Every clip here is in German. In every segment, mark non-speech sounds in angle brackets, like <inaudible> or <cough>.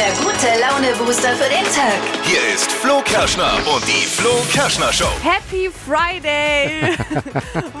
der gute Laune-Booster für den Tag. Hier ist Flo Kerschner und die Flo Kerschner Show. Happy Friday!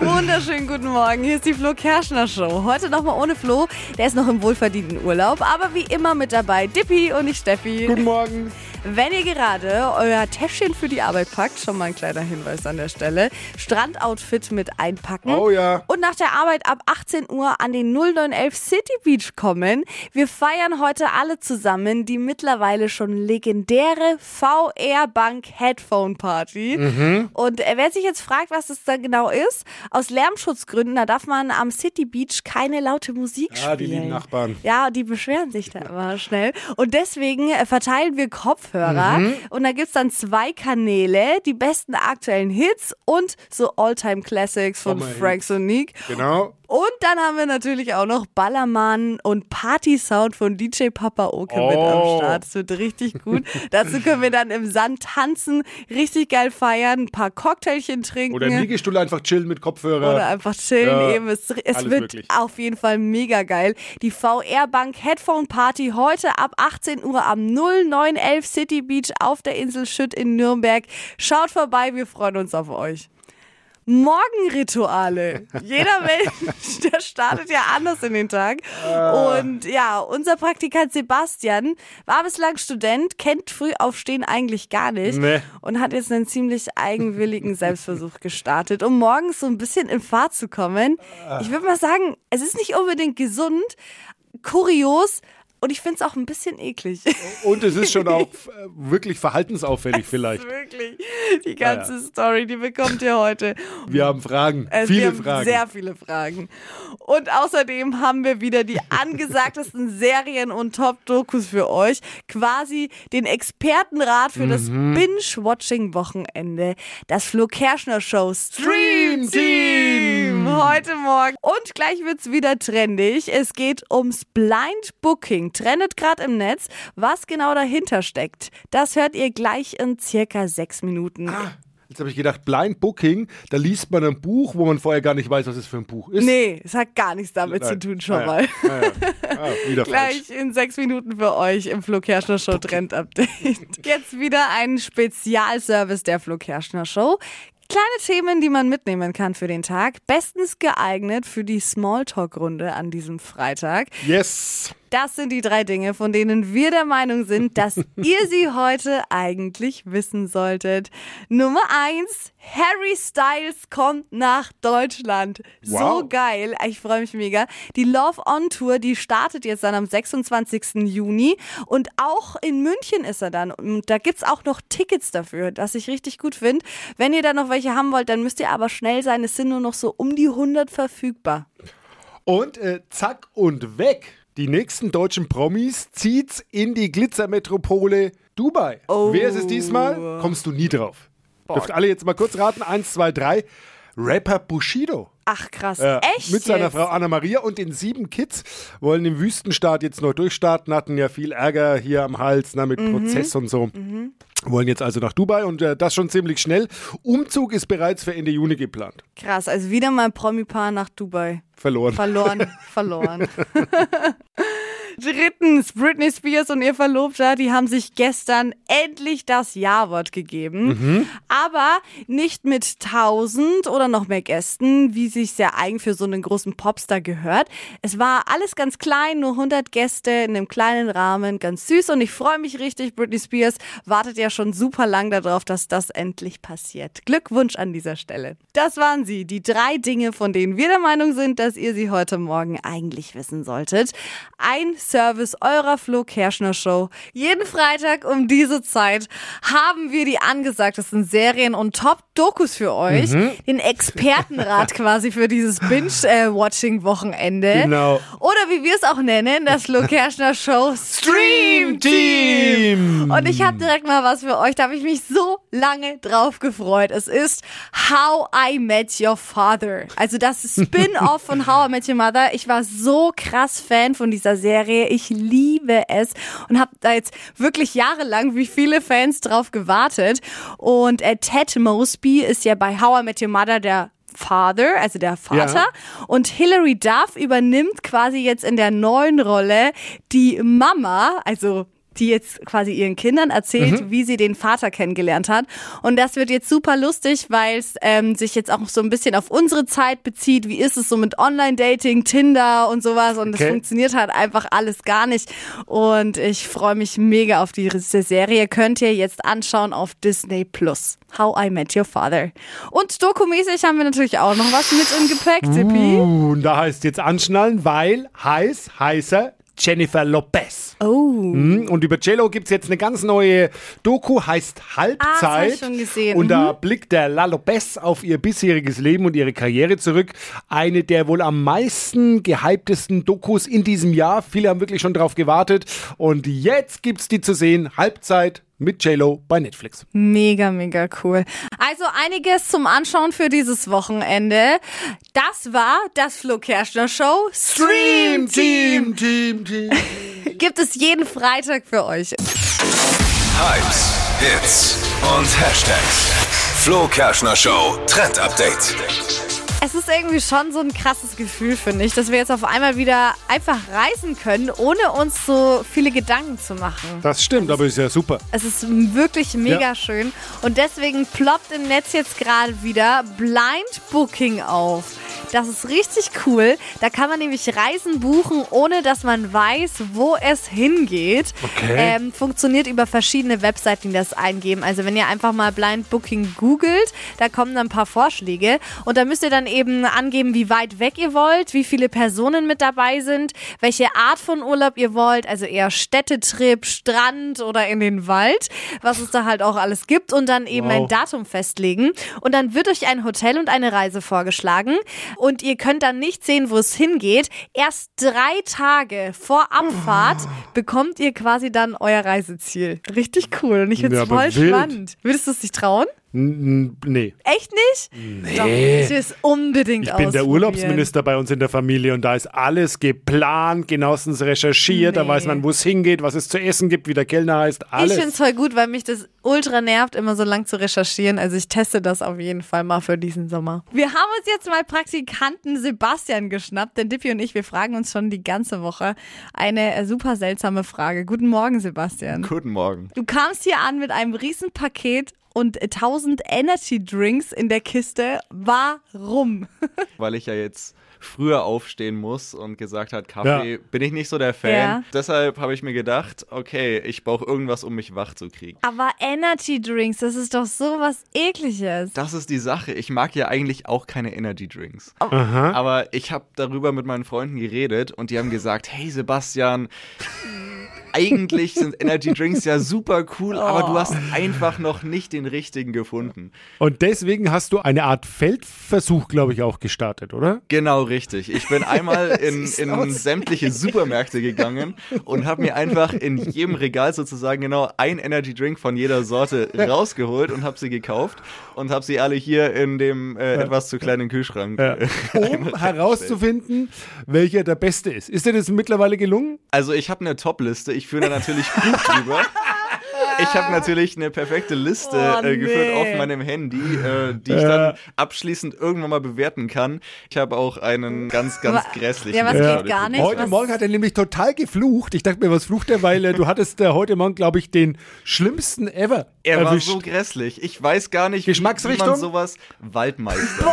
<laughs> Wunderschönen guten Morgen. Hier ist die Flo Kerschner Show. Heute nochmal ohne Flo. Der ist noch im wohlverdienten Urlaub, aber wie immer mit dabei Dippy und ich Steffi. Guten Morgen. Wenn ihr gerade euer Täschchen für die Arbeit packt, schon mal ein kleiner Hinweis an der Stelle, Strandoutfit mit einpacken. Oh ja. Und nach der Arbeit ab 18 Uhr an den 0911 City Beach kommen. Wir feiern heute alle zusammen die mittlerweile schon legendäre VR Bank Headphone Party. Mhm. Und äh, wer sich jetzt fragt, was das da genau ist, aus Lärmschutzgründen, da darf man am City Beach keine laute Musik spielen. Ah, die lieben Nachbarn. Ja, die beschweren sich da immer schnell. Und deswegen äh, verteilen wir Kopfhörer. Mhm. Und da gibt's dann zwei Kanäle, die besten aktuellen Hits und so Alltime Classics von. Frank Sonic. Genau. Und dann haben wir natürlich auch noch Ballermann und Party-Sound von DJ Papa Oke mit am Oh. Start. Das wird richtig gut. Dazu können wir dann im Sand tanzen, richtig geil feiern, ein paar Cocktailchen trinken. Oder im Liegestuhl einfach chillen mit Kopfhörer. Oder einfach chillen Ja, eben. Es, es wird möglich. auf jeden Fall mega geil. Die VR Bank Headphone Party heute ab 18 Uhr am 0911 City Beach auf der Insel Schütt in Nürnberg. Schaut vorbei, wir freuen uns auf euch. Morgenrituale. Jeder <laughs> Mensch, der startet ja anders in den Tag. Und ja, unser Praktikant Sebastian war bislang Student, kennt Frühaufstehen eigentlich gar nicht Nee. und hat jetzt einen ziemlich eigenwilligen Selbstversuch <laughs> gestartet, um morgens so ein bisschen in Fahrt zu kommen. Ich würde mal sagen, es ist nicht unbedingt gesund, kurios und ich finde es auch ein bisschen eklig. <laughs> Und es ist schon auch <laughs> äh, wirklich verhaltensauffällig vielleicht. Wirklich. Die ganze Ja, Story, die bekommt ihr heute. Wir haben Fragen. Also viele wir haben Fragen. Sehr viele Fragen. Und außerdem haben wir wieder die angesagtesten <laughs> Serien und Top-Dokus für euch. Quasi den Expertenrat für das Mhm. Binge-Watching-Wochenende. Das Flo Kerschner Show Stream Team. Heute Morgen. Und gleich wird's wieder trendig. Es geht ums Blind Booking. Trendet gerade im Netz. Was genau dahinter steckt, das hört ihr gleich in circa sechs Minuten. Ah, Jetzt habe ich gedacht, Blind Booking, da liest man ein Buch, wo man vorher gar nicht weiß, was es für ein Buch ist. Nee, es hat gar nichts damit zu Nein. tun schon Ah, ja. mal. Ah, ja. Ah, wieder <laughs> falsch. Gleich in sechs Minuten für euch im Flo Kerschner Show Trend Update. <laughs> Jetzt wieder ein Spezialservice der Flo Kerschner Show. Kleine Themen, die man mitnehmen kann für den Tag. Bestens geeignet für die Smalltalk-Runde an diesem Freitag. Yes. Das sind die drei Dinge, von denen wir der Meinung sind, dass <laughs> ihr sie heute eigentlich wissen solltet. Nummer eins: Harry Styles kommt nach Deutschland. So Wow. geil. Ich freue mich mega. Die Love On Tour, die startet jetzt dann am 26. Juni. Und auch in München ist er dann. Und da gibt's auch noch Tickets dafür, was ich richtig gut finde. Wenn ihr da noch welche haben wollt, dann müsst ihr aber schnell sein. Es sind nur noch so um die 100 verfügbar. Und äh, zack und weg. Die nächsten deutschen Promis zieht's in die Glitzermetropole Dubai. Oh. Wer ist es diesmal? Kommst du nie drauf. Dürft alle jetzt mal kurz raten. Eins, zwei, drei. Rapper Bushido. Ach krass. Ja, Echt? Mit seiner jetzt? Frau Anna Maria und den sieben Kids wollen im Wüstenstaat jetzt noch durchstarten, hatten ja viel Ärger hier am Hals na, mit Mhm. Prozess und so. Wollen jetzt also nach Dubai und äh, das schon ziemlich schnell. Umzug ist bereits für Ende Juni geplant. Krass, also wieder mal ein Promi-Paar nach Dubai. Verloren. Verloren, <laughs> verloren. <laughs> Drittens, Britney Spears und ihr Verlobter, die haben sich gestern endlich das Ja-Wort gegeben. Aber nicht mit 1000 oder noch mehr Gästen, wie sich ja eigentlich für so einen großen Popstar gehört. Es war alles ganz klein, nur 100 Gäste in einem kleinen Rahmen, ganz süß. Und ich freue mich richtig. Britney Spears wartet ja schon super lang darauf, dass das endlich passiert. Glückwunsch an dieser Stelle. Das waren sie, die drei Dinge, von denen wir der Meinung sind, dass ihr sie heute Morgen eigentlich wissen solltet. Ein Service eurer Flo Kerschner Show. Jeden Freitag um diese Zeit haben wir die angesagtesten Serien und Top-Dokus für euch. Den Expertenrat quasi für dieses Binge-Watching-Wochenende. Genau. Oder wie wir es auch nennen, das Kerschner Show Stream Team. Und ich habe direkt mal was für euch, da habe ich mich so lange drauf gefreut. Es ist How I Met Your Father. Also das <laughs> Spin-off von How I Met Your Mother. Ich war so krass Fan von dieser Serie. Ich liebe es und habe da jetzt wirklich jahrelang wie viele Fans drauf gewartet. Und äh, Ted Mosby ist ja bei How I Met Your Mother der Father, also der Vater. Ja. Und Hilary Duff übernimmt quasi jetzt in der neuen Rolle die Mama, also die jetzt quasi ihren Kindern erzählt, wie sie den Vater kennengelernt hat. Und das wird jetzt super lustig, weil es ähm, sich jetzt auch so ein bisschen auf unsere Zeit bezieht. Wie ist es so mit Online-Dating, Tinder und sowas? Und es Okay. funktioniert halt einfach alles gar nicht. Und ich freue mich mega auf diese Serie. Könnt ihr jetzt anschauen auf Disney Plus. How I Met Your Father. Und dokumäßig haben wir natürlich auch noch was mit im Gepäck, Tippi. Uh, da heißt jetzt anschnallen, weil heiß, heißer Jennifer Lopez. Oh. Mhm, Und über Jello gibt es jetzt eine ganz neue Doku, heißt Halbzeit. Ah, das ich schon gesehen. Und da Mhm. blickt der La Lopez auf ihr bisheriges Leben und ihre Karriere zurück. Eine der wohl am meisten gehyptesten Dokus in diesem Jahr. Viele haben wirklich schon drauf gewartet. Und jetzt gibt's die zu sehen. Halbzeit mit Jello bei Netflix. Mega, mega cool. Also einiges zum Anschauen für dieses Wochenende. Das war das Flo Kerschner Show. Stream Team. Team, Team. <laughs> Gibt es jeden Freitag für euch. Hypes, Hits und Hashtags. Flo Kerschner Show Trend Update. Es ist irgendwie schon so ein krasses Gefühl, finde ich, dass wir jetzt auf einmal wieder einfach reisen können, ohne uns so viele Gedanken zu machen. Das stimmt, aber ist ja super. Es ist wirklich mega Ja. schön. Und deswegen ploppt im Netz jetzt gerade wieder Blind Booking auf. Das ist richtig cool. Da kann man nämlich Reisen buchen, ohne dass man weiß, wo es hingeht. Okay. Ähm, funktioniert über verschiedene Webseiten, die das eingeben. Also wenn ihr einfach mal Blind Booking googelt, da kommen dann ein paar Vorschläge. Und da müsst ihr dann eben angeben, wie weit weg ihr wollt, wie viele Personen mit dabei sind, welche Art von Urlaub ihr wollt. Also eher Städtetrip, Strand oder in den Wald, was es da halt auch alles gibt. Und dann eben Wow. ein Datum festlegen. Und dann wird euch ein Hotel und eine Reise vorgeschlagen. Und ihr könnt dann nicht sehen, wo es hingeht. Erst drei Tage vor Abfahrt bekommt ihr quasi dann euer Reiseziel. Richtig cool. Und ich finde Ja, es aber voll wild. spannend. Würdest du es dich trauen? Nee. Echt nicht? Nee. Doch, ich will unbedingt Ich bin der. Urlaubsminister bei uns in der Familie und da ist alles geplant, genauestens recherchiert, da Nee. weiß man, wo es hingeht, was es zu essen gibt, wie der Kellner heißt, alles. Ich finde es voll gut, weil mich das ultra nervt, immer so lang zu recherchieren. Also ich teste das auf jeden Fall mal für diesen Sommer. Wir haben uns jetzt mal Praktikanten Sebastian geschnappt, denn Dippy und ich, wir fragen uns schon die ganze Woche eine äh, super seltsame Frage. Guten Morgen, Sebastian. Guten Morgen. Du kamst hier an mit einem riesen Paket und 1000 Energy Drinks in der Kiste. Warum? <laughs> Weil ich ja jetzt früher aufstehen muss und gesagt hat, Kaffee Ja. bin ich nicht so der Fan. Ja. Deshalb habe ich mir gedacht, okay, ich brauche irgendwas, um mich wach zu kriegen. Aber Energy Drinks, das ist doch so was ekliges. Das ist die Sache. Ich mag ja eigentlich auch keine Energy Drinks. Aber ich habe darüber mit meinen Freunden geredet und die haben gesagt, hey Sebastian, eigentlich sind Energy Drinks ja super cool, aber du hast einfach noch nicht den richtigen gefunden. Und deswegen hast du eine Art Feldversuch, glaube ich, auch gestartet, oder? Genau richtig. Ich bin einmal <laughs> in, in sämtliche Supermärkte gegangen und habe mir einfach in jedem Regal sozusagen genau ein Energy Drink von jeder Sorte rausgeholt und habe sie gekauft und habe sie alle hier in dem äh, etwas zu kleinen Kühlschrank. Ja. äh, Um <laughs> herauszufinden, welcher der beste ist. Ist dir das mittlerweile gelungen? Also ich habe eine Top-Liste. Ich führe da natürlich Buch drüber. Ich habe natürlich eine perfekte Liste Oh, äh, geführt nee. auf meinem Handy, äh, die <laughs> ich dann abschließend irgendwann mal bewerten kann. Ich habe auch einen ganz, ganz Aber- grässlichen. ja, was Liste geht heute gar nicht? Heute was- Morgen hat er nämlich total geflucht. Ich dachte mir, was flucht er, weil äh, du hattest äh, heute Morgen, glaube ich, den schlimmsten ever Er war erwischt. so grässlich. Ich weiß gar nicht, wie- Geschmacksrichtung? wie man sowas. Waldmeister.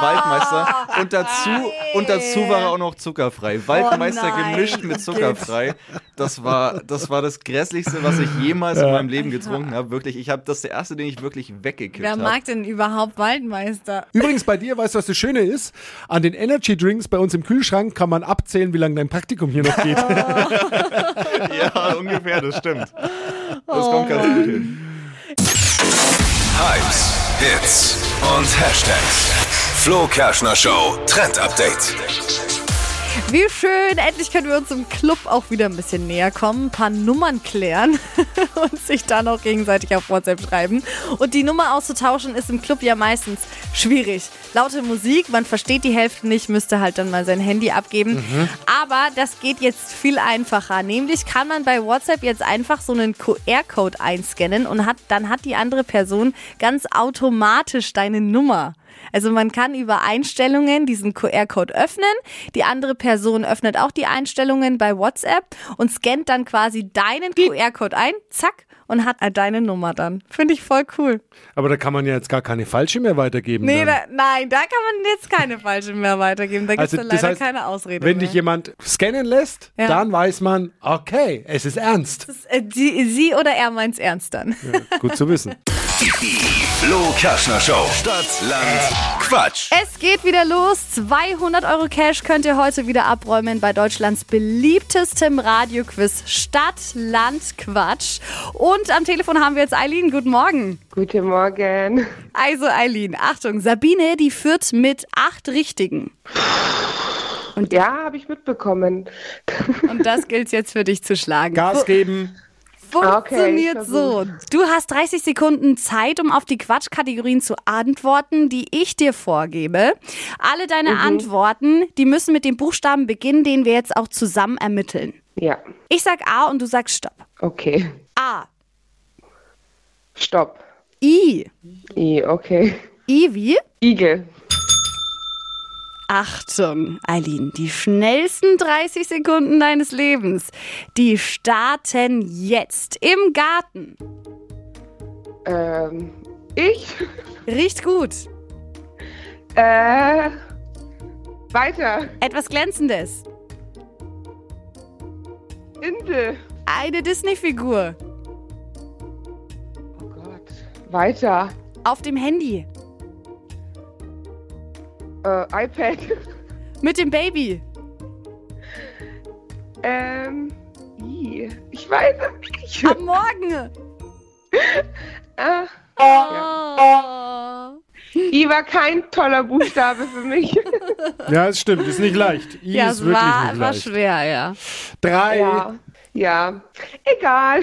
Waldmeister. Und dazu, und dazu war er auch noch zuckerfrei. Waldmeister nein. gemischt mit zuckerfrei. Das war, das war das grässlichste, was ich jemals in meinem Leben getrunken habe. Wirklich, ich habe das der erste, den ich wirklich weggekippt Wer habe. mag denn überhaupt Waldmeister? Übrigens bei dir, weißt du, was das Schöne ist? An den Energy Drinks bei uns im Kühlschrank kann man abzählen, wie lange dein Praktikum hier noch geht. <laughs> <laughs> Ja, ungefähr, das stimmt. Das kommt ganz gut hin. Hypes, Hits und Hashtags. Flo Kerschner Show Trend Update. Wie schön, endlich können wir uns im Club auch wieder ein bisschen näher kommen, ein paar Nummern klären <laughs> und sich dann auch gegenseitig auf WhatsApp schreiben. Und die Nummer auszutauschen ist im Club ja meistens schwierig. Laute Musik, man versteht die Hälfte nicht, müsste halt dann mal sein Handy abgeben. Aber das geht jetzt viel einfacher. Nämlich kann man bei WhatsApp jetzt einfach so einen QR-Code einscannen und hat, dann hat die andere Person ganz automatisch deine Nummer. Also man kann über Einstellungen diesen QR-Code öffnen. Die andere Person öffnet auch die Einstellungen bei WhatsApp und scannt dann quasi deinen QR-Code ein. Zack. Und hat deine Nummer dann. Finde ich voll cool. Aber da kann man ja jetzt gar keine falsche mehr weitergeben. Nee, da, nein, da kann man jetzt keine falsche mehr weitergeben. Da gibt es Also, dann das leider heißt, keine Ausrede Wenn mehr. dich jemand scannen lässt, Ja. dann weiß man, okay, es ist ernst. Äh, die, sie oder er meint's ernst dann. Gut zu wissen. <laughs> Die Flo Kerschner Show. Stadt, Land, Quatsch. Es geht wieder los. 200 Euro Cash könnt ihr heute wieder abräumen bei Deutschlands beliebtestem Radioquiz Stadt, Land, Quatsch. Und am Telefon haben wir jetzt Eileen. Guten Morgen. Guten Morgen. Also Eileen, Achtung, Sabine, die führt mit acht Richtigen. Und ja, habe ich mitbekommen. Und das gilt jetzt für dich zu schlagen. Gas geben. Funktioniert Okay, so. Du hast 30 Sekunden Zeit, um auf die Quatschkategorien zu antworten, die ich dir vorgebe. Alle deine Mhm. Antworten, die müssen mit dem Buchstaben beginnen, den wir jetzt auch zusammen ermitteln. Ja, Ich sag A und du sagst Stopp. okay. A. Stopp. I. I, okay. I wie? Igel. Achtung, Eileen, die schnellsten 30 Sekunden deines Lebens, die starten jetzt im Garten. Ähm, ich? Riecht gut. Äh, weiter. Etwas Glänzendes. Insel. Eine Disney-Figur. Oh Gott. Weiter. Auf dem Handy. Äh, iPad. <laughs> Mit dem Baby. ähm, I. Ich weiß es nicht. Am Morgen. Äh, <laughs> Oh. I war kein toller Buchstabe für mich. <laughs> Ja, es stimmt, ist nicht leicht. I Ja, ist es wirklich war, nicht war leicht. schwer, ja. Drei. ja. Ja. Egal.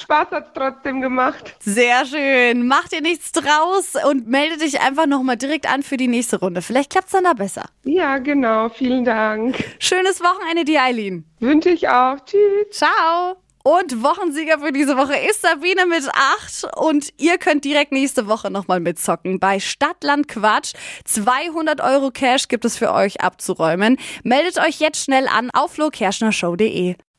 Spaß hat's trotzdem gemacht. Sehr schön. Mach dir nichts draus und melde dich einfach nochmal direkt an für die nächste Runde. Vielleicht klappt's dann da besser. Ja, genau. Vielen Dank. Schönes Wochenende dir, Eileen. Wünsche ich auch. Tschüss. Ciao. Und Wochensieger für diese Woche ist Sabine mit 8 und ihr könnt direkt nächste Woche nochmal mitzocken. Bei Stadtland Quatsch 200 Euro Cash gibt es für euch abzuräumen. Meldet euch jetzt schnell an auf flokerschnershow.de.